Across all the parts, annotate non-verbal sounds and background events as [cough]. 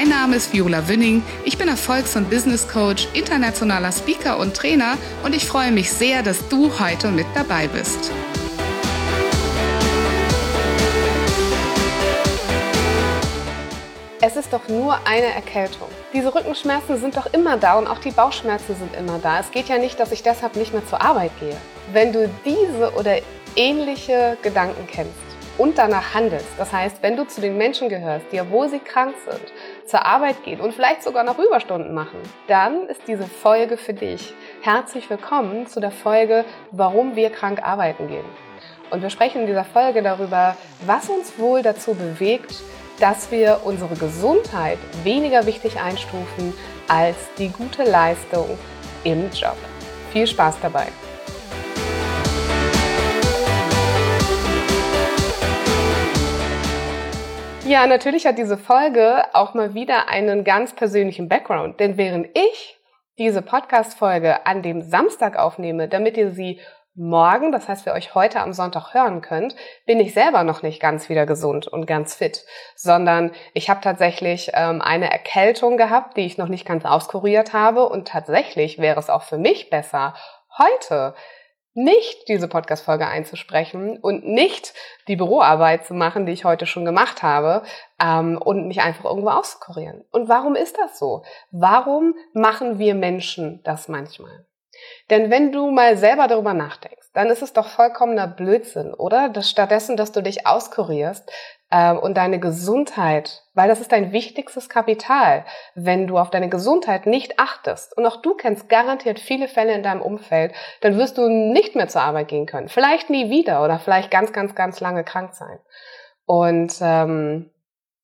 Mein Name ist Viola Wünning. Ich bin Erfolgs- und Business Coach, internationaler Speaker und Trainer und ich freue mich sehr, dass du heute mit dabei bist. Es ist doch nur eine Erkältung. Diese Rückenschmerzen sind doch immer da und auch die Bauchschmerzen sind immer da. Es geht ja nicht, dass ich deshalb nicht mehr zur Arbeit gehe. Wenn du diese oder ähnliche Gedanken kennst, und danach handelst. Das heißt, wenn du zu den Menschen gehörst, die, obwohl sie krank sind, zur Arbeit gehen und vielleicht sogar noch Überstunden machen, dann ist diese Folge für dich. Herzlich willkommen zu der Folge, warum wir krank arbeiten gehen. Und wir sprechen in dieser Folge darüber, was uns wohl dazu bewegt, dass wir unsere Gesundheit weniger wichtig einstufen als die gute Leistung im Job. Viel Spaß dabei! Ja, natürlich hat diese Folge auch mal wieder einen ganz persönlichen Background. Denn während ich diese Podcast-Folge an dem Samstag aufnehme, damit ihr sie morgen, das heißt, wir euch heute am Sonntag hören könnt, bin ich selber noch nicht ganz wieder gesund und ganz fit, sondern ich habe tatsächlich ähm, eine Erkältung gehabt, die ich noch nicht ganz auskuriert habe und tatsächlich wäre es auch für mich besser, heute nicht diese Podcast-Folge einzusprechen und nicht die Büroarbeit zu machen, die ich heute schon gemacht habe, ähm, und mich einfach irgendwo auszukurieren. Und warum ist das so? Warum machen wir Menschen das manchmal? Denn wenn du mal selber darüber nachdenkst, dann ist es doch vollkommener Blödsinn, oder? Dass stattdessen, dass du dich auskurierst, und deine Gesundheit, weil das ist dein wichtigstes Kapital. Wenn du auf deine Gesundheit nicht achtest, und auch du kennst garantiert viele Fälle in deinem Umfeld, dann wirst du nicht mehr zur Arbeit gehen können. Vielleicht nie wieder oder vielleicht ganz, ganz, ganz lange krank sein. Und ähm,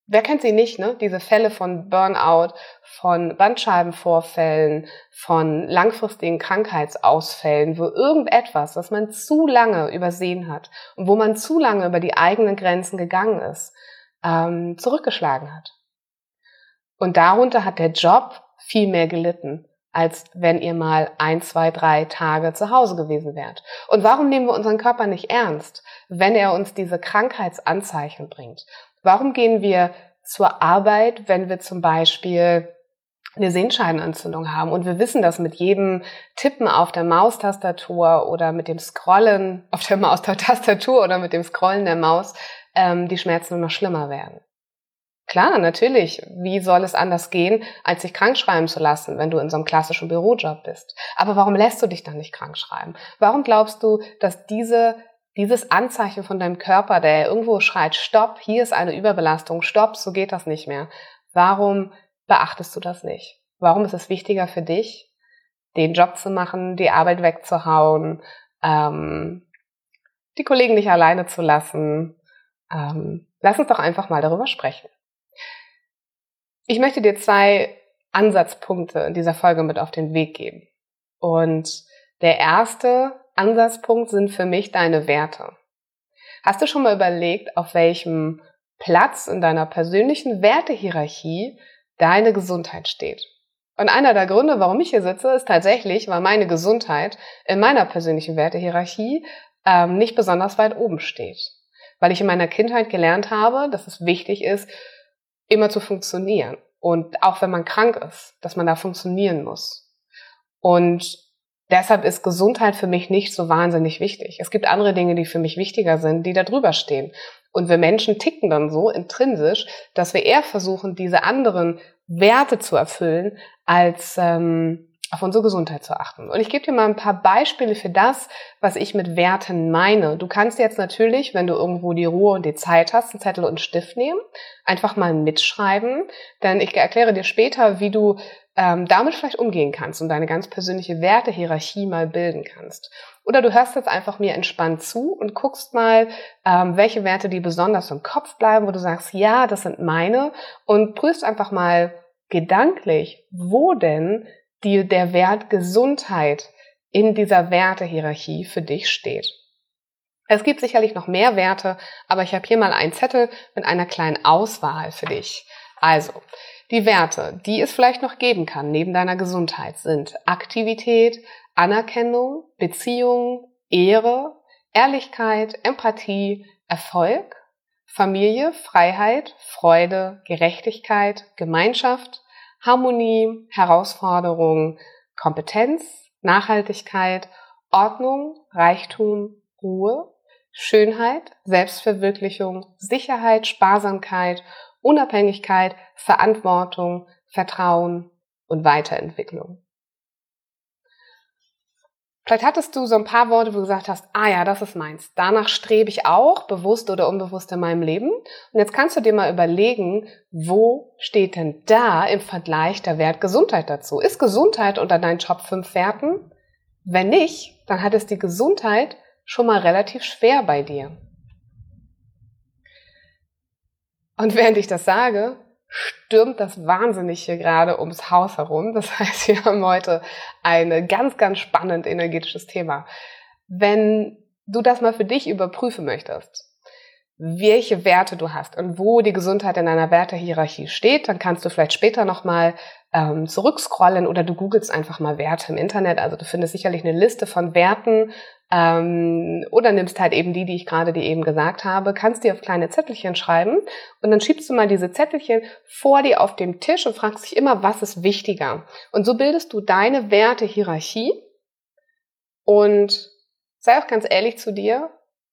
Wer kennt sie nicht, ne? Diese Fälle von Burnout, von Bandscheibenvorfällen, von langfristigen Krankheitsausfällen, wo irgendetwas, was man zu lange übersehen hat und wo man zu lange über die eigenen Grenzen gegangen ist, ähm, zurückgeschlagen hat. Und darunter hat der Job viel mehr gelitten, als wenn ihr mal ein, zwei, drei Tage zu Hause gewesen wärt. Und warum nehmen wir unseren Körper nicht ernst, wenn er uns diese Krankheitsanzeichen bringt? Warum gehen wir zur Arbeit, wenn wir zum Beispiel eine Sehenscheidenentzündung haben und wir wissen, dass mit jedem Tippen auf der Maustastatur oder mit dem Scrollen auf der Maustastatur oder mit dem Scrollen der Maus ähm, die Schmerzen nur noch schlimmer werden. Klar, natürlich. Wie soll es anders gehen, als sich krank schreiben zu lassen, wenn du in so einem klassischen Bürojob bist? Aber warum lässt du dich dann nicht krank schreiben? Warum glaubst du, dass diese dieses Anzeichen von deinem Körper, der irgendwo schreit, stopp, hier ist eine Überbelastung, stopp, so geht das nicht mehr. Warum beachtest du das nicht? Warum ist es wichtiger für dich, den Job zu machen, die Arbeit wegzuhauen, ähm, die Kollegen nicht alleine zu lassen? Ähm, lass uns doch einfach mal darüber sprechen. Ich möchte dir zwei Ansatzpunkte in dieser Folge mit auf den Weg geben. Und der erste Ansatzpunkt sind für mich deine Werte. Hast du schon mal überlegt, auf welchem Platz in deiner persönlichen Wertehierarchie deine Gesundheit steht? Und einer der Gründe, warum ich hier sitze, ist tatsächlich, weil meine Gesundheit in meiner persönlichen Wertehierarchie ähm, nicht besonders weit oben steht. Weil ich in meiner Kindheit gelernt habe, dass es wichtig ist, immer zu funktionieren. Und auch wenn man krank ist, dass man da funktionieren muss. Und Deshalb ist Gesundheit für mich nicht so wahnsinnig wichtig. Es gibt andere Dinge, die für mich wichtiger sind, die da drüber stehen. Und wir Menschen ticken dann so intrinsisch, dass wir eher versuchen, diese anderen Werte zu erfüllen, als ähm, auf unsere Gesundheit zu achten. Und ich gebe dir mal ein paar Beispiele für das, was ich mit Werten meine. Du kannst jetzt natürlich, wenn du irgendwo die Ruhe und die Zeit hast, einen Zettel und einen Stift nehmen, einfach mal mitschreiben, denn ich erkläre dir später, wie du ähm, damit vielleicht umgehen kannst und deine ganz persönliche Wertehierarchie mal bilden kannst. Oder du hörst jetzt einfach mir entspannt zu und guckst mal, ähm, welche Werte die besonders im Kopf bleiben, wo du sagst, ja, das sind meine und prüfst einfach mal gedanklich, wo denn die, der Wert Gesundheit in dieser Wertehierarchie für dich steht. Es gibt sicherlich noch mehr Werte, aber ich habe hier mal einen Zettel mit einer kleinen Auswahl für dich. Also, die Werte, die es vielleicht noch geben kann neben deiner Gesundheit, sind Aktivität, Anerkennung, Beziehung, Ehre, Ehrlichkeit, Empathie, Erfolg, Familie, Freiheit, Freude, Gerechtigkeit, Gemeinschaft, Harmonie, Herausforderung, Kompetenz, Nachhaltigkeit, Ordnung, Reichtum, Ruhe, Schönheit, Selbstverwirklichung, Sicherheit, Sparsamkeit, Unabhängigkeit, Verantwortung, Vertrauen und Weiterentwicklung. Vielleicht hattest du so ein paar Worte, wo du gesagt hast, ah ja, das ist meins. Danach strebe ich auch, bewusst oder unbewusst in meinem Leben. Und jetzt kannst du dir mal überlegen, wo steht denn da im Vergleich der Wert Gesundheit dazu? Ist Gesundheit unter deinen Top 5 Werten? Wenn nicht, dann hat es die Gesundheit schon mal relativ schwer bei dir. Und während ich das sage, stürmt das wahnsinnig hier gerade ums Haus herum. Das [laughs] heißt, wir haben heute ein ganz, ganz spannend energetisches Thema. Wenn du das mal für dich überprüfen möchtest, welche Werte du hast und wo die Gesundheit in einer Wertehierarchie steht, dann kannst du vielleicht später nochmal ähm, zurückscrollen oder du googelst einfach mal Werte im Internet. Also du findest sicherlich eine Liste von Werten ähm, oder nimmst halt eben die, die ich gerade dir eben gesagt habe, kannst dir auf kleine Zettelchen schreiben und dann schiebst du mal diese Zettelchen vor dir auf dem Tisch und fragst dich immer, was ist wichtiger. Und so bildest du deine Wertehierarchie und sei auch ganz ehrlich zu dir,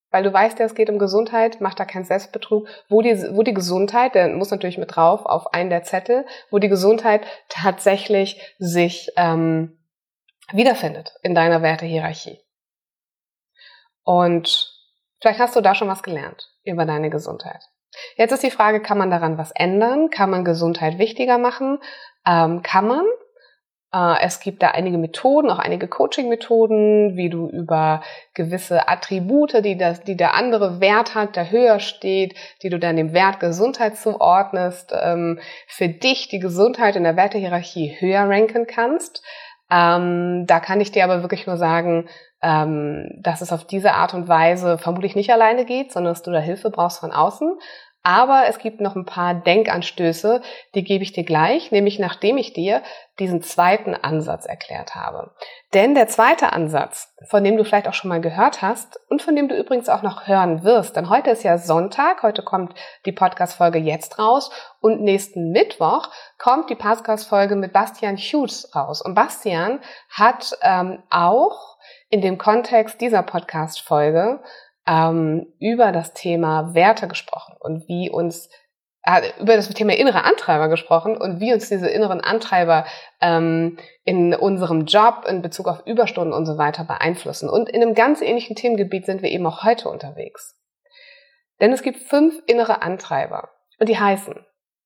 weil du weißt ja, es geht um Gesundheit, mach da keinen Selbstbetrug, wo die, wo die Gesundheit, der muss natürlich mit drauf auf einen der Zettel, wo die Gesundheit tatsächlich sich ähm, wiederfindet in deiner Wertehierarchie. Und vielleicht hast du da schon was gelernt über deine Gesundheit. Jetzt ist die Frage, kann man daran was ändern? Kann man Gesundheit wichtiger machen? Ähm, kann man, äh, es gibt da einige Methoden, auch einige Coaching-Methoden, wie du über gewisse Attribute, die, das, die der andere Wert hat, der höher steht, die du dann dem Wert Gesundheit zuordnest, ähm, für dich die Gesundheit in der Wertehierarchie höher ranken kannst. Ähm, da kann ich dir aber wirklich nur sagen, ähm, dass es auf diese Art und Weise vermutlich nicht alleine geht, sondern dass du da Hilfe brauchst von außen. Aber es gibt noch ein paar Denkanstöße, die gebe ich dir gleich, nämlich nachdem ich dir diesen zweiten Ansatz erklärt habe. Denn der zweite Ansatz, von dem du vielleicht auch schon mal gehört hast und von dem du übrigens auch noch hören wirst, denn heute ist ja Sonntag, heute kommt die Podcast-Folge jetzt raus und nächsten Mittwoch kommt die Podcast-Folge mit Bastian Hughes raus. Und Bastian hat ähm, auch in dem Kontext dieser Podcast-Folge ähm, über das Thema Werte gesprochen und wie uns äh, über das Thema innere Antreiber gesprochen und wie uns diese inneren Antreiber ähm, in unserem Job in Bezug auf Überstunden und so weiter beeinflussen. Und in einem ganz ähnlichen Themengebiet sind wir eben auch heute unterwegs. Denn es gibt fünf innere Antreiber und die heißen,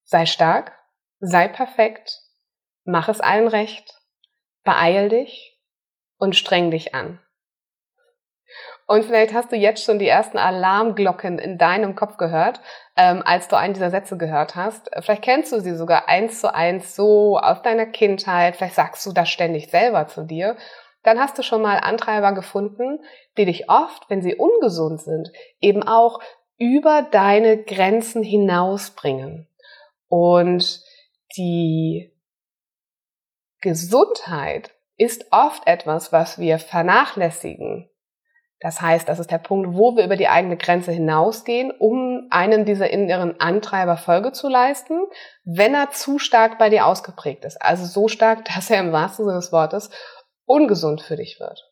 sei stark, sei perfekt, mach es allen recht, beeil dich und streng dich an. Und vielleicht hast du jetzt schon die ersten Alarmglocken in deinem Kopf gehört, ähm, als du einen dieser Sätze gehört hast. Vielleicht kennst du sie sogar eins zu eins so aus deiner Kindheit. Vielleicht sagst du das ständig selber zu dir. Dann hast du schon mal Antreiber gefunden, die dich oft, wenn sie ungesund sind, eben auch über deine Grenzen hinausbringen. Und die Gesundheit ist oft etwas, was wir vernachlässigen das heißt, das ist der Punkt, wo wir über die eigene Grenze hinausgehen, um einem dieser inneren Antreiber Folge zu leisten, wenn er zu stark bei dir ausgeprägt ist. Also so stark, [laughs] dass er im wahrsten Sinne des Wortes ungesund für dich wird.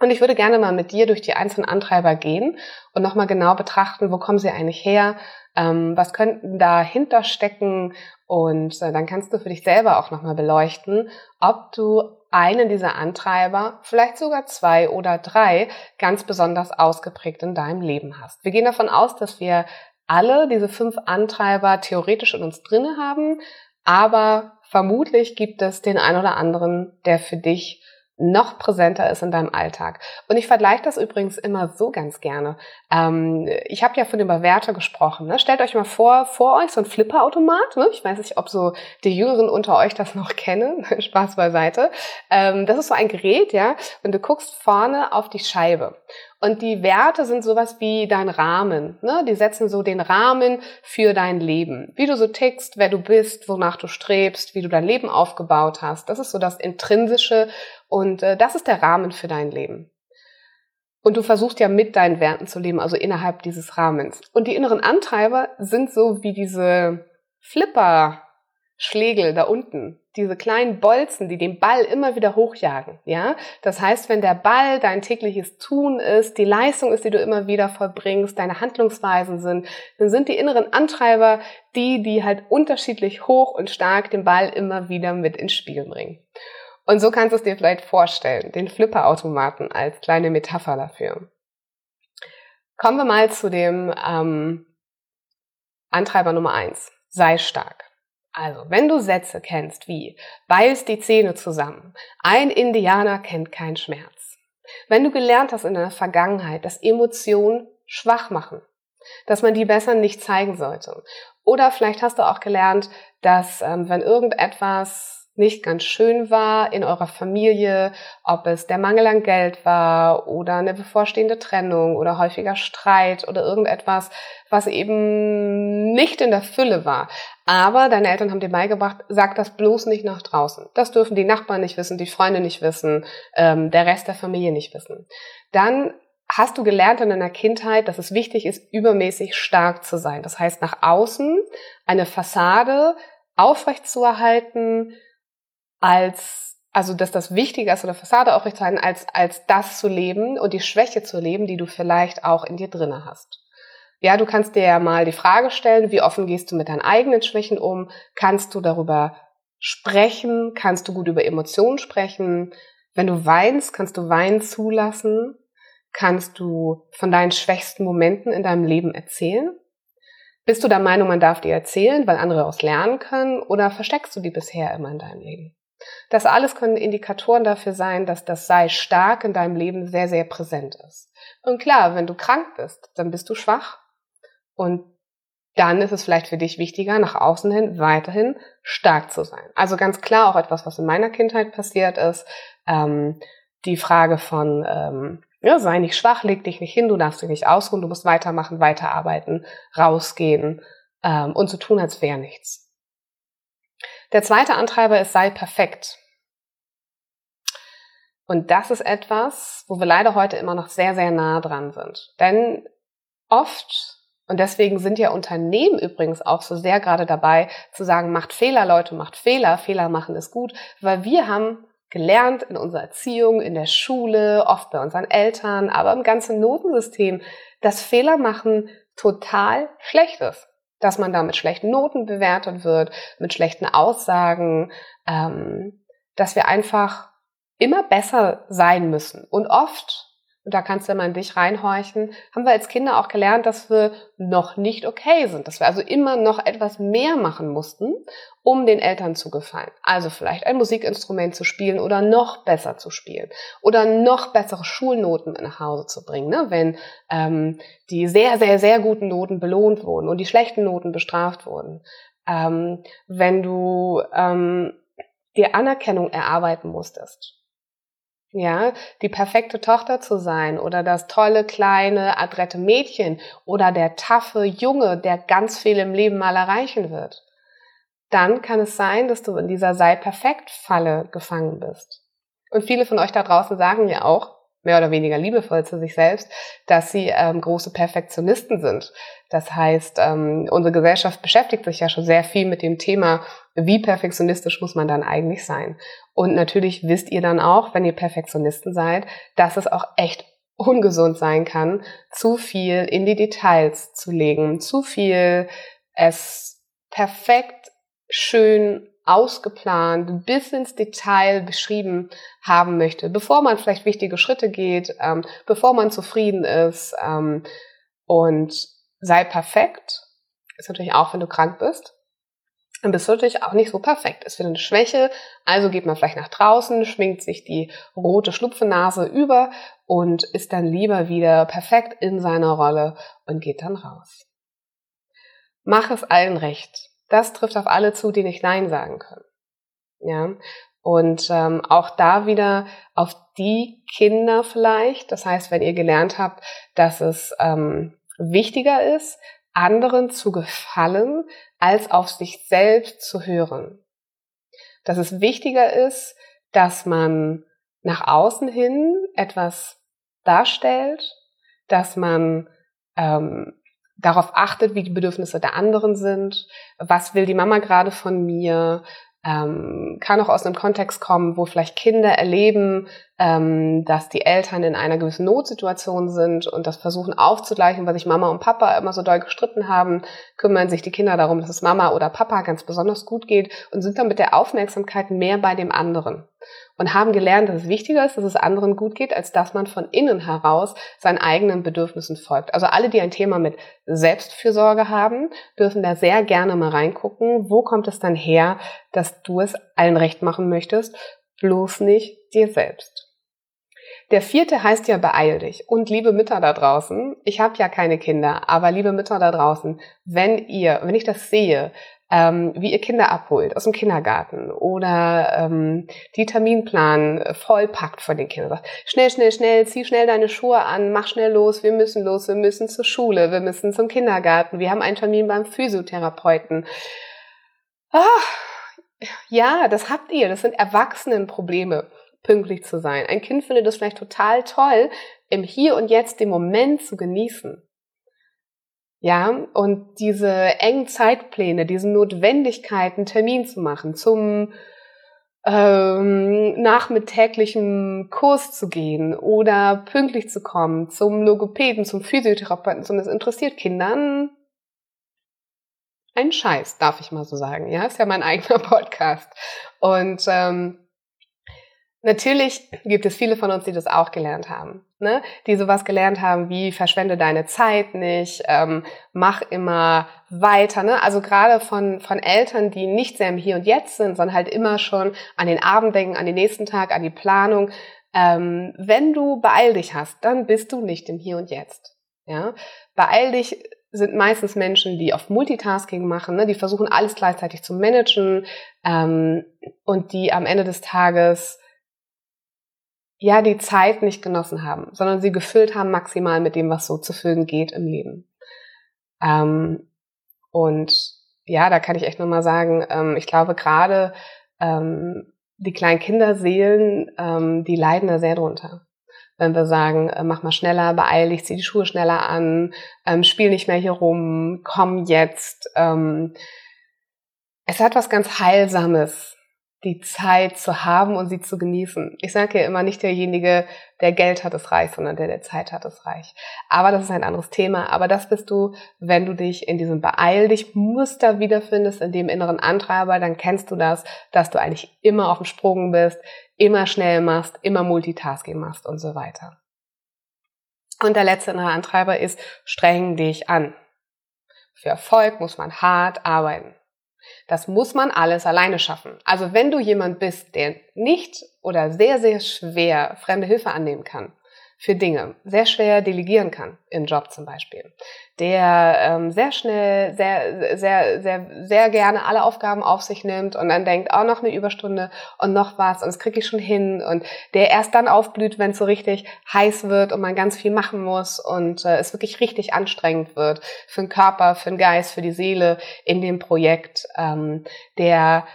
Und ich würde gerne mal mit dir durch die einzelnen Antreiber gehen und nochmal genau betrachten, wo kommen sie eigentlich her, ähm, was könnten dahinter stecken und äh, dann kannst du für dich selber auch nochmal beleuchten, ob du einen dieser Antreiber, vielleicht sogar zwei oder drei, ganz besonders ausgeprägt in deinem Leben hast. Wir gehen davon aus, dass wir alle diese fünf Antreiber theoretisch in uns drinne haben, aber vermutlich gibt es den ein oder anderen, der für dich noch präsenter ist in deinem Alltag. Und ich vergleiche das übrigens immer so ganz gerne. Ähm, ich habe ja von dem Bewerter gesprochen. Ne? Stellt euch mal vor, vor euch so ein Flipperautomat. Ne? Ich weiß nicht, ob so die Jüngeren unter euch das noch kennen. [laughs] Spaß beiseite. Ähm, das ist so ein Gerät, ja, und du guckst vorne auf die Scheibe. Und die Werte sind sowas wie dein Rahmen. Ne? Die setzen so den Rahmen für dein Leben. Wie du so tickst, wer du bist, wonach du strebst, wie du dein Leben aufgebaut hast. Das ist so das Intrinsische und äh, das ist der Rahmen für dein Leben. Und du versuchst ja mit deinen Werten zu leben, also innerhalb dieses Rahmens. Und die inneren Antreiber sind so wie diese Flipper Schlegel da unten, diese kleinen Bolzen, die den Ball immer wieder hochjagen, ja? Das heißt, wenn der Ball dein tägliches Tun ist, die Leistung ist, die du immer wieder vollbringst, deine Handlungsweisen sind, dann sind die inneren Antreiber die, die halt unterschiedlich hoch und stark den Ball immer wieder mit ins Spiel bringen. Und so kannst du es dir vielleicht vorstellen, den Flipperautomaten als kleine Metapher dafür. Kommen wir mal zu dem ähm, Antreiber Nummer eins: Sei stark. Also, wenn du Sätze kennst wie beiß die Zähne zusammen, ein Indianer kennt keinen Schmerz. Wenn du gelernt hast in der Vergangenheit, dass Emotionen schwach machen, dass man die besser nicht zeigen sollte. Oder vielleicht hast du auch gelernt, dass ähm, wenn irgendetwas nicht ganz schön war in eurer Familie, ob es der Mangel an Geld war oder eine bevorstehende Trennung oder häufiger Streit oder irgendetwas, was eben nicht in der Fülle war. Aber deine Eltern haben dir beigebracht, sag das bloß nicht nach draußen. Das dürfen die Nachbarn nicht wissen, die Freunde nicht wissen, ähm, der Rest der Familie nicht wissen. Dann hast du gelernt in deiner Kindheit, dass es wichtig ist, übermäßig stark zu sein. Das heißt, nach außen eine Fassade aufrechtzuerhalten, als, also dass das wichtiger ist oder Fassade aufrechtzuerhalten, als, als das zu leben und die Schwäche zu leben, die du vielleicht auch in dir drinne hast. Ja, du kannst dir ja mal die Frage stellen, wie offen gehst du mit deinen eigenen Schwächen um? Kannst du darüber sprechen? Kannst du gut über Emotionen sprechen? Wenn du weinst, kannst du Weinen zulassen? Kannst du von deinen schwächsten Momenten in deinem Leben erzählen? Bist du der Meinung, man darf dir erzählen, weil andere daraus lernen können? Oder versteckst du die bisher immer in deinem Leben? Das alles können Indikatoren dafür sein, dass das Sei stark in deinem Leben sehr, sehr präsent ist. Und klar, wenn du krank bist, dann bist du schwach. Und dann ist es vielleicht für dich wichtiger, nach außen hin weiterhin stark zu sein. Also ganz klar auch etwas, was in meiner Kindheit passiert ist. Ähm, die Frage von, ähm, ja, sei nicht schwach, leg dich nicht hin, du darfst dich nicht ausruhen, du musst weitermachen, weiterarbeiten, rausgehen ähm, und so tun, als wäre nichts. Der zweite Antreiber ist sei perfekt. Und das ist etwas, wo wir leider heute immer noch sehr, sehr nah dran sind. Denn oft, und deswegen sind ja Unternehmen übrigens auch so sehr gerade dabei zu sagen, macht Fehler, Leute, macht Fehler, Fehler machen ist gut, weil wir haben gelernt in unserer Erziehung, in der Schule, oft bei unseren Eltern, aber im ganzen Notensystem, dass Fehler machen total schlecht ist dass man da mit schlechten Noten bewertet wird, mit schlechten Aussagen, ähm, dass wir einfach immer besser sein müssen. Und oft und da kannst du mal in dich reinhorchen, haben wir als Kinder auch gelernt, dass wir noch nicht okay sind, dass wir also immer noch etwas mehr machen mussten, um den Eltern zu gefallen. Also vielleicht ein Musikinstrument zu spielen oder noch besser zu spielen oder noch bessere Schulnoten nach Hause zu bringen, ne? wenn ähm, die sehr, sehr, sehr guten Noten belohnt wurden und die schlechten Noten bestraft wurden. Ähm, wenn du ähm, dir Anerkennung erarbeiten musstest ja, die perfekte Tochter zu sein oder das tolle, kleine, adrette Mädchen oder der taffe Junge, der ganz viel im Leben mal erreichen wird, dann kann es sein, dass du in dieser Sei perfekt Falle gefangen bist. Und viele von euch da draußen sagen ja auch, mehr oder weniger liebevoll zu sich selbst, dass sie ähm, große Perfektionisten sind. Das heißt, ähm, unsere Gesellschaft beschäftigt sich ja schon sehr viel mit dem Thema, wie perfektionistisch muss man dann eigentlich sein. Und natürlich wisst ihr dann auch, wenn ihr Perfektionisten seid, dass es auch echt ungesund sein kann, zu viel in die Details zu legen, zu viel es perfekt schön ausgeplant, bis ins Detail beschrieben haben möchte, bevor man vielleicht wichtige Schritte geht, ähm, bevor man zufrieden ist. Ähm, und sei perfekt, ist natürlich auch, wenn du krank bist. dann bist du natürlich auch nicht so perfekt. Ist wieder eine Schwäche, also geht man vielleicht nach draußen, schminkt sich die rote Schlupfennase über und ist dann lieber wieder perfekt in seiner Rolle und geht dann raus. Mach es allen recht. Das trifft auf alle zu, die nicht Nein sagen können. Ja. Und ähm, auch da wieder auf die Kinder vielleicht. Das heißt, wenn ihr gelernt habt, dass es ähm, wichtiger ist, anderen zu gefallen, als auf sich selbst zu hören. Dass es wichtiger ist, dass man nach außen hin etwas darstellt, dass man ähm, darauf achtet, wie die Bedürfnisse der anderen sind, was will die Mama gerade von mir, ähm, kann auch aus einem Kontext kommen, wo vielleicht Kinder erleben, ähm, dass die Eltern in einer gewissen Notsituation sind und das versuchen aufzugleichen, weil sich Mama und Papa immer so doll gestritten haben, kümmern sich die Kinder darum, dass es Mama oder Papa ganz besonders gut geht und sind dann mit der Aufmerksamkeit mehr bei dem anderen und haben gelernt, dass es wichtiger ist, dass es anderen gut geht, als dass man von innen heraus seinen eigenen Bedürfnissen folgt. Also alle, die ein Thema mit Selbstfürsorge haben, dürfen da sehr gerne mal reingucken, wo kommt es dann her, dass du es allen recht machen möchtest, bloß nicht dir selbst. Der vierte heißt ja beeil dich. Und liebe Mütter da draußen, ich habe ja keine Kinder, aber liebe Mütter da draußen, wenn ihr, wenn ich das sehe, ähm, wie ihr Kinder abholt aus dem Kindergarten oder ähm, die Terminplan vollpackt von den Kindern. Sagt, schnell, schnell, schnell, zieh schnell deine Schuhe an, mach schnell los, wir müssen los, wir müssen zur Schule, wir müssen zum Kindergarten, wir haben einen Termin beim Physiotherapeuten. Ah, ja, das habt ihr, das sind Erwachsenenprobleme pünktlich zu sein. Ein Kind findet es vielleicht total toll, im Hier und Jetzt den Moment zu genießen. Ja, und diese engen Zeitpläne, diese Notwendigkeit, einen Termin zu machen, zum ähm, nachmittäglichen Kurs zu gehen oder pünktlich zu kommen, zum Logopäden, zum Physiotherapeuten, zum das interessiert Kindern ein Scheiß, darf ich mal so sagen. Ja, ist ja mein eigener [laughs] Podcast. Und ähm, Natürlich gibt es viele von uns, die das auch gelernt haben, ne? die sowas gelernt haben wie verschwende deine Zeit nicht, ähm, mach immer weiter. Ne? Also gerade von, von Eltern, die nicht sehr im Hier und Jetzt sind, sondern halt immer schon an den Abend denken, an den nächsten Tag, an die Planung. Ähm, wenn du beeil dich hast, dann bist du nicht im Hier und Jetzt. Ja? Beeil dich sind meistens Menschen, die oft Multitasking machen, ne? die versuchen alles gleichzeitig zu managen ähm, und die am Ende des Tages ja die Zeit nicht genossen haben, sondern sie gefüllt haben maximal mit dem, was so zu füllen geht im Leben. Ähm, und ja, da kann ich echt nochmal sagen, ähm, ich glaube gerade ähm, die kleinen Kinderseelen, ähm, die leiden da sehr drunter. Wenn wir sagen, äh, mach mal schneller, beeil dich, zieh die Schuhe schneller an, ähm, spiel nicht mehr hier rum, komm jetzt. Ähm, es hat was ganz Heilsames, die Zeit zu haben und sie zu genießen. Ich sage ja immer nicht derjenige, der Geld hat, ist reich, sondern der, der Zeit hat, ist reich. Aber das ist ein anderes Thema. Aber das bist du, wenn du dich in diesem Beeil dich Muster wiederfindest, in dem inneren Antreiber, dann kennst du das, dass du eigentlich immer auf dem Sprung bist, immer schnell machst, immer Multitasking machst und so weiter. Und der letzte innere Antreiber ist, streng dich an. Für Erfolg muss man hart arbeiten. Das muss man alles alleine schaffen. Also wenn du jemand bist, der nicht oder sehr, sehr schwer fremde Hilfe annehmen kann, für Dinge sehr schwer delegieren kann, im Job zum Beispiel, der ähm, sehr schnell, sehr, sehr, sehr, sehr gerne alle Aufgaben auf sich nimmt und dann denkt, auch noch eine Überstunde und noch was und das kriege ich schon hin. Und der erst dann aufblüht, wenn es so richtig heiß wird und man ganz viel machen muss und äh, es wirklich richtig anstrengend wird für den Körper, für den Geist, für die Seele in dem Projekt, ähm, der,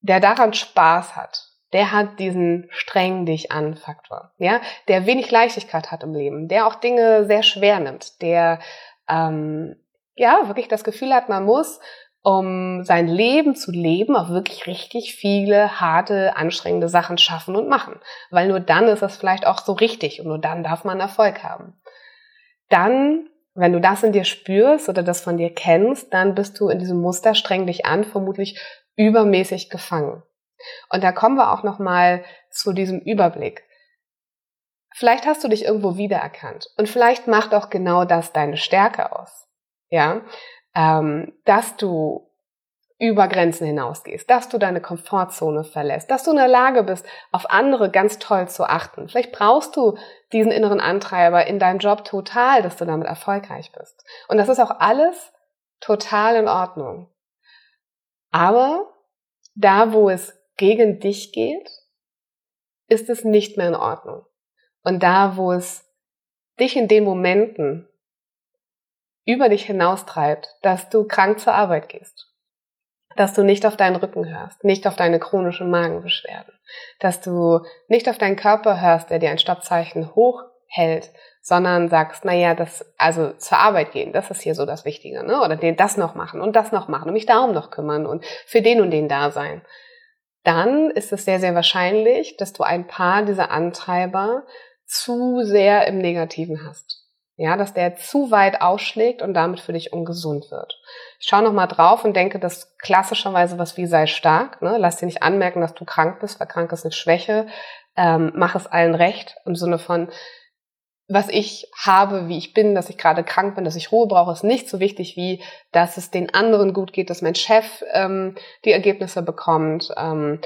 der daran Spaß hat der hat diesen streng dich an Faktor, ja, der wenig Leichtigkeit hat im Leben, der auch Dinge sehr schwer nimmt, der ähm, ja wirklich das Gefühl hat, man muss, um sein Leben zu leben, auch wirklich richtig viele harte, anstrengende Sachen schaffen und machen, weil nur dann ist es vielleicht auch so richtig und nur dann darf man Erfolg haben. Dann wenn du das in dir spürst oder das von dir kennst, dann bist du in diesem Muster streng dich an, vermutlich übermäßig gefangen. Und da kommen wir auch noch mal zu diesem Überblick. Vielleicht hast du dich irgendwo wiedererkannt und vielleicht macht auch genau das deine Stärke aus. Ja, ähm, dass du über Grenzen hinausgehst, dass du deine Komfortzone verlässt, dass du in der Lage bist, auf andere ganz toll zu achten. Vielleicht brauchst du diesen inneren Antreiber in deinem Job total, dass du damit erfolgreich bist. Und das ist auch alles total in Ordnung. Aber da, wo es gegen dich geht, ist es nicht mehr in Ordnung. Und da, wo es dich in den Momenten über dich hinaustreibt, dass du krank zur Arbeit gehst, dass du nicht auf deinen Rücken hörst, nicht auf deine chronischen Magenbeschwerden, dass du nicht auf deinen Körper hörst, der dir ein Stoppzeichen hochhält, sondern sagst, na ja, das, also zur Arbeit gehen, das ist hier so das Wichtige, ne? Oder den das noch machen und das noch machen und mich darum noch kümmern und für den und den da sein. Dann ist es sehr, sehr wahrscheinlich, dass du ein paar dieser Antreiber zu sehr im Negativen hast. Ja, dass der zu weit ausschlägt und damit für dich ungesund wird. Ich schaue nochmal drauf und denke, dass klassischerweise was wie sei stark. Ne? Lass dir nicht anmerken, dass du krank bist, weil krank ist eine Schwäche. Ähm, mach es allen recht im Sinne von, was ich habe, wie ich bin, dass ich gerade krank bin, dass ich Ruhe brauche, ist nicht so wichtig wie, dass es den anderen gut geht, dass mein Chef ähm, die Ergebnisse bekommt. Ähm,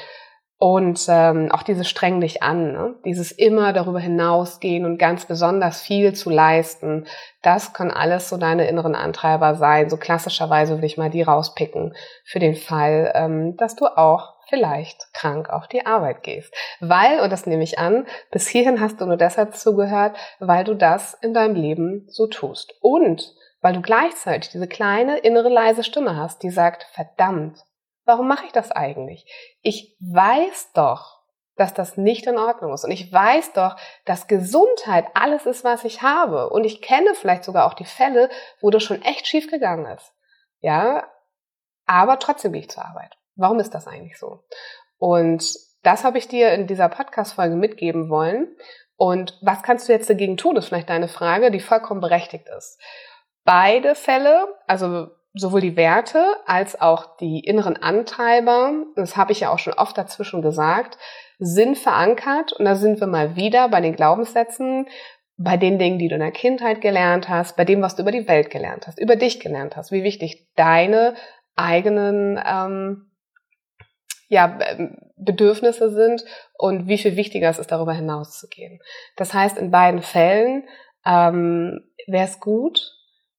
und ähm, auch dieses streng dich an, ne? dieses immer darüber hinausgehen und ganz besonders viel zu leisten, das können alles so deine inneren Antreiber sein. So klassischerweise würde ich mal die rauspicken für den Fall, ähm, dass du auch vielleicht krank auf die Arbeit gehst. Weil, und das nehme ich an, bis hierhin hast du nur deshalb zugehört, weil du das in deinem Leben so tust. Und weil du gleichzeitig diese kleine innere leise Stimme hast, die sagt, verdammt, Warum mache ich das eigentlich? Ich weiß doch, dass das nicht in Ordnung ist. Und ich weiß doch, dass Gesundheit alles ist, was ich habe. Und ich kenne vielleicht sogar auch die Fälle, wo das schon echt schief gegangen ist. Ja, aber trotzdem gehe ich zur Arbeit. Warum ist das eigentlich so? Und das habe ich dir in dieser Podcast-Folge mitgeben wollen. Und was kannst du jetzt dagegen tun, ist vielleicht deine Frage, die vollkommen berechtigt ist. Beide Fälle, also sowohl die Werte als auch die inneren Antreiber, das habe ich ja auch schon oft dazwischen gesagt, sind verankert und da sind wir mal wieder bei den Glaubenssätzen, bei den Dingen, die du in der Kindheit gelernt hast, bei dem, was du über die Welt gelernt hast, über dich gelernt hast, wie wichtig deine eigenen ähm, ja, Bedürfnisse sind und wie viel wichtiger es ist, darüber hinauszugehen. Das heißt, in beiden Fällen ähm, wäre es gut,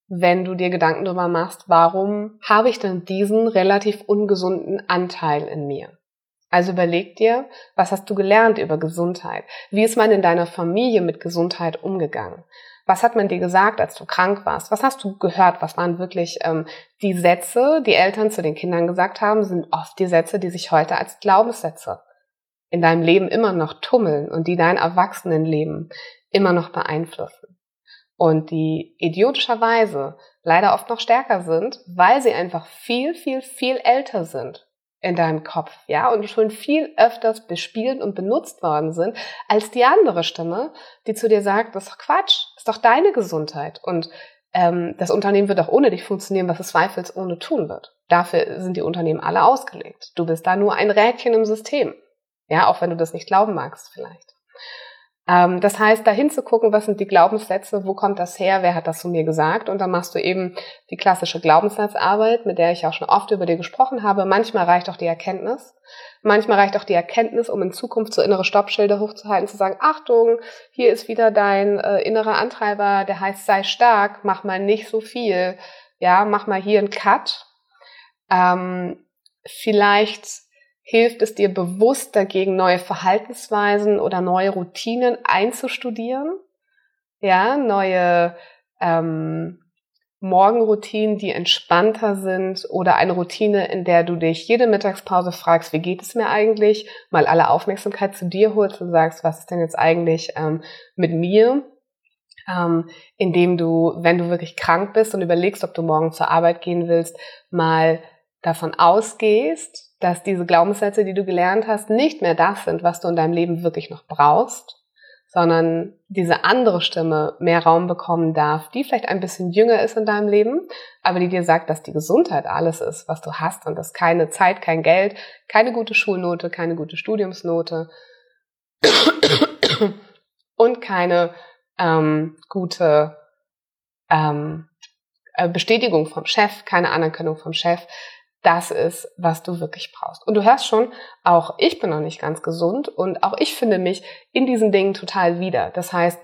wenn du dir Gedanken darüber machst, warum habe ich denn diesen relativ ungesunden Anteil in mir? Also überleg dir, was hast du gelernt über Gesundheit? Wie ist man in deiner Familie mit Gesundheit umgegangen? Was hat man dir gesagt, als du krank warst? Was hast du gehört? Was waren wirklich ähm, die Sätze, die Eltern zu den Kindern gesagt haben, sind oft die Sätze, die sich heute als Glaubenssätze in deinem Leben immer noch tummeln und die dein Erwachsenenleben immer noch beeinflussen und die idiotischerweise leider oft noch stärker sind, weil sie einfach viel, viel, viel älter sind in deinem Kopf, ja, und schon viel öfters bespielt und benutzt worden sind, als die andere Stimme, die zu dir sagt, das ist doch Quatsch, das ist doch deine Gesundheit und ähm, das Unternehmen wird auch ohne dich funktionieren, was es zweifelsohne tun wird. Dafür sind die Unternehmen alle ausgelegt. Du bist da nur ein Rädchen im System. Ja, auch wenn du das nicht glauben magst vielleicht. Ähm, das heißt, da hinzugucken, was sind die Glaubenssätze, wo kommt das her, wer hat das zu mir gesagt? Und dann machst du eben die klassische Glaubenssatzarbeit, mit der ich auch schon oft über dir gesprochen habe. Manchmal reicht auch die Erkenntnis. Manchmal reicht auch die Erkenntnis, um in Zukunft so innere Stoppschilder hochzuhalten, zu sagen, Achtung, hier ist wieder dein äh, innerer Antreiber, der heißt, sei stark, mach mal nicht so viel. Ja, mach mal hier einen Cut. Ähm, vielleicht hilft es dir bewusst dagegen, neue Verhaltensweisen oder neue Routinen einzustudieren. Ja, neue ähm, Morgenroutinen, die entspannter sind oder eine Routine, in der du dich jede Mittagspause fragst, wie geht es mir eigentlich, mal alle Aufmerksamkeit zu dir holst und sagst, was ist denn jetzt eigentlich ähm, mit mir, ähm, indem du, wenn du wirklich krank bist und überlegst, ob du morgen zur Arbeit gehen willst, mal davon ausgehst, dass diese Glaubenssätze, die du gelernt hast, nicht mehr das sind, was du in deinem Leben wirklich noch brauchst, sondern diese andere Stimme mehr Raum bekommen darf, die vielleicht ein bisschen jünger ist in deinem Leben, aber die dir sagt, dass die Gesundheit alles ist, was du hast und dass keine Zeit, kein Geld, keine gute Schulnote, keine gute Studiumsnote [coughs] und keine ähm, gute ähm, äh, Bestätigung vom Chef, keine Anerkennung vom Chef das ist, was du wirklich brauchst. Und du hörst schon, auch ich bin noch nicht ganz gesund und auch ich finde mich in diesen Dingen total wieder. Das heißt,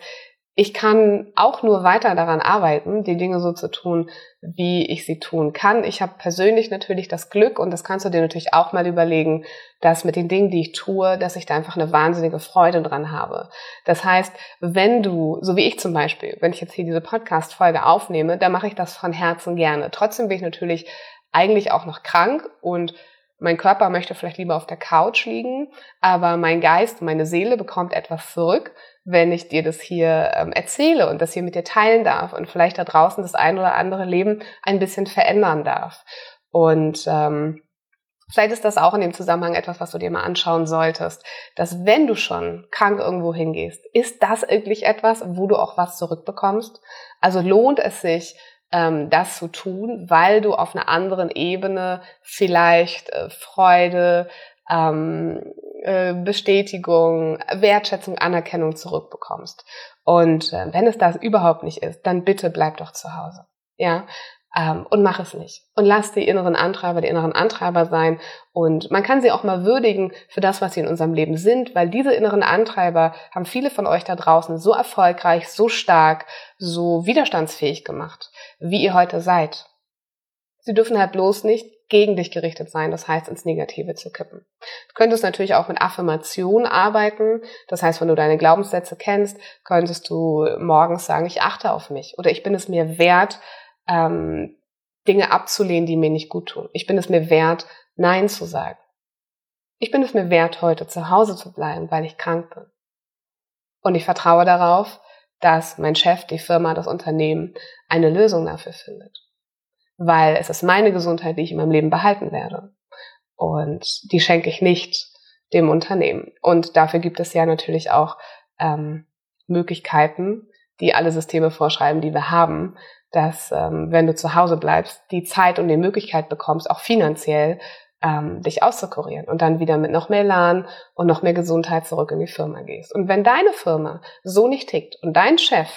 ich kann auch nur weiter daran arbeiten, die Dinge so zu tun, wie ich sie tun kann. Ich habe persönlich natürlich das Glück, und das kannst du dir natürlich auch mal überlegen, dass mit den Dingen, die ich tue, dass ich da einfach eine wahnsinnige Freude dran habe. Das heißt, wenn du, so wie ich zum Beispiel, wenn ich jetzt hier diese Podcast-Folge aufnehme, dann mache ich das von Herzen gerne. Trotzdem bin ich natürlich eigentlich auch noch krank und mein Körper möchte vielleicht lieber auf der Couch liegen, aber mein Geist, meine Seele bekommt etwas zurück, wenn ich dir das hier ähm, erzähle und das hier mit dir teilen darf und vielleicht da draußen das ein oder andere Leben ein bisschen verändern darf. Und ähm, vielleicht ist das auch in dem Zusammenhang etwas, was du dir mal anschauen solltest, dass wenn du schon krank irgendwo hingehst, ist das wirklich etwas, wo du auch was zurückbekommst? Also lohnt es sich, ähm, das zu tun, weil du auf einer anderen Ebene vielleicht äh, Freude, ähm, äh, Bestätigung, Wertschätzung, Anerkennung zurückbekommst. Und äh, wenn es das überhaupt nicht ist, dann bitte bleib doch zu Hause. Ja, ähm, und mach es nicht. Und lass die inneren Antreiber die inneren Antreiber sein. Und man kann sie auch mal würdigen für das, was sie in unserem Leben sind, weil diese inneren Antreiber haben viele von euch da draußen so erfolgreich, so stark, so widerstandsfähig gemacht, wie ihr heute seid. Sie dürfen halt bloß nicht gegen dich gerichtet sein, das heißt ins Negative zu kippen. Du könntest natürlich auch mit Affirmation arbeiten, das heißt, wenn du deine Glaubenssätze kennst, könntest du morgens sagen, ich achte auf mich oder ich bin es mir wert, ähm, Dinge abzulehnen, die mir nicht gut tun. Ich bin es mir wert, Nein zu sagen. Ich bin es mir wert, heute zu Hause zu bleiben, weil ich krank bin. Und ich vertraue darauf, dass mein Chef, die Firma, das Unternehmen eine Lösung dafür findet weil es ist meine Gesundheit, die ich in meinem Leben behalten werde. Und die schenke ich nicht dem Unternehmen. Und dafür gibt es ja natürlich auch ähm, Möglichkeiten, die alle Systeme vorschreiben, die wir haben, dass ähm, wenn du zu Hause bleibst, die Zeit und die Möglichkeit bekommst, auch finanziell ähm, dich auszukurieren und dann wieder mit noch mehr Elan und noch mehr Gesundheit zurück in die Firma gehst. Und wenn deine Firma so nicht tickt und dein Chef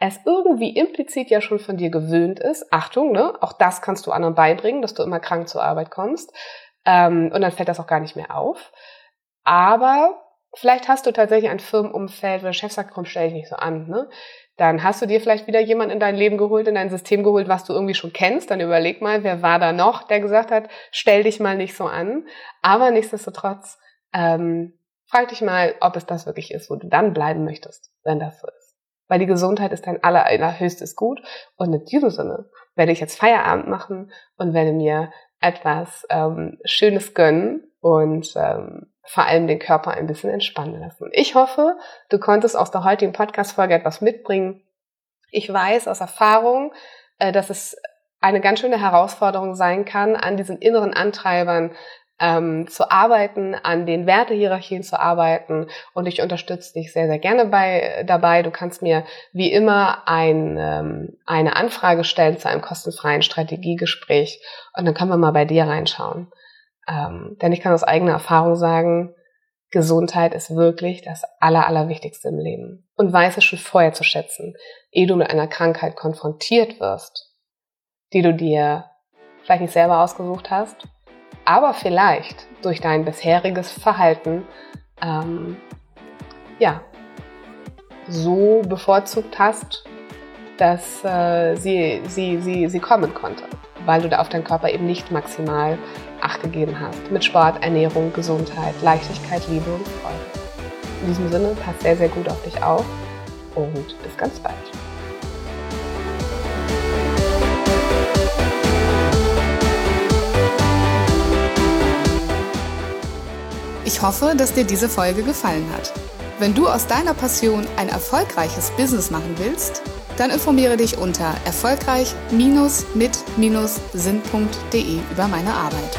es irgendwie implizit ja schon von dir gewöhnt ist, Achtung, ne, auch das kannst du anderen beibringen, dass du immer krank zur Arbeit kommst, ähm, und dann fällt das auch gar nicht mehr auf. Aber vielleicht hast du tatsächlich ein Firmenumfeld, wo der Chef sagt, komm, stell dich nicht so an, ne? Dann hast du dir vielleicht wieder jemand in dein Leben geholt, in dein System geholt, was du irgendwie schon kennst. Dann überleg mal, wer war da noch, der gesagt hat, stell dich mal nicht so an. Aber nichtsdestotrotz, ähm, frag dich mal, ob es das wirklich ist, wo du dann bleiben möchtest, wenn das so ist weil die Gesundheit ist dein aller, allerhöchstes Gut. Und in diesem Sinne werde ich jetzt Feierabend machen und werde mir etwas ähm, Schönes gönnen und ähm, vor allem den Körper ein bisschen entspannen lassen. Ich hoffe, du konntest aus der heutigen Podcast-Folge etwas mitbringen. Ich weiß aus Erfahrung, äh, dass es eine ganz schöne Herausforderung sein kann, an diesen inneren Antreibern ähm, zu arbeiten, an den Wertehierarchien zu arbeiten und ich unterstütze dich sehr, sehr gerne bei, dabei. Du kannst mir wie immer ein, ähm, eine Anfrage stellen zu einem kostenfreien Strategiegespräch und dann können wir mal bei dir reinschauen. Ähm, denn ich kann aus eigener Erfahrung sagen, Gesundheit ist wirklich das Aller, Allerwichtigste im Leben. Und weiß es schon vorher zu schätzen, ehe du mit einer Krankheit konfrontiert wirst, die du dir vielleicht nicht selber ausgesucht hast aber vielleicht durch dein bisheriges Verhalten ähm, ja, so bevorzugt hast, dass äh, sie, sie, sie, sie kommen konnte, weil du da auf deinen Körper eben nicht maximal Acht gegeben hast. Mit Sport, Ernährung, Gesundheit, Leichtigkeit, Liebe und Freude. In diesem Sinne, pass sehr, sehr gut auf dich auf und bis ganz bald. Ich hoffe, dass dir diese Folge gefallen hat. Wenn du aus deiner Passion ein erfolgreiches Business machen willst, dann informiere dich unter erfolgreich-mit-sinn.de über meine Arbeit.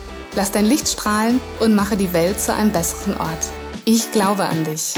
Lass dein Licht strahlen und mache die Welt zu einem besseren Ort. Ich glaube an dich.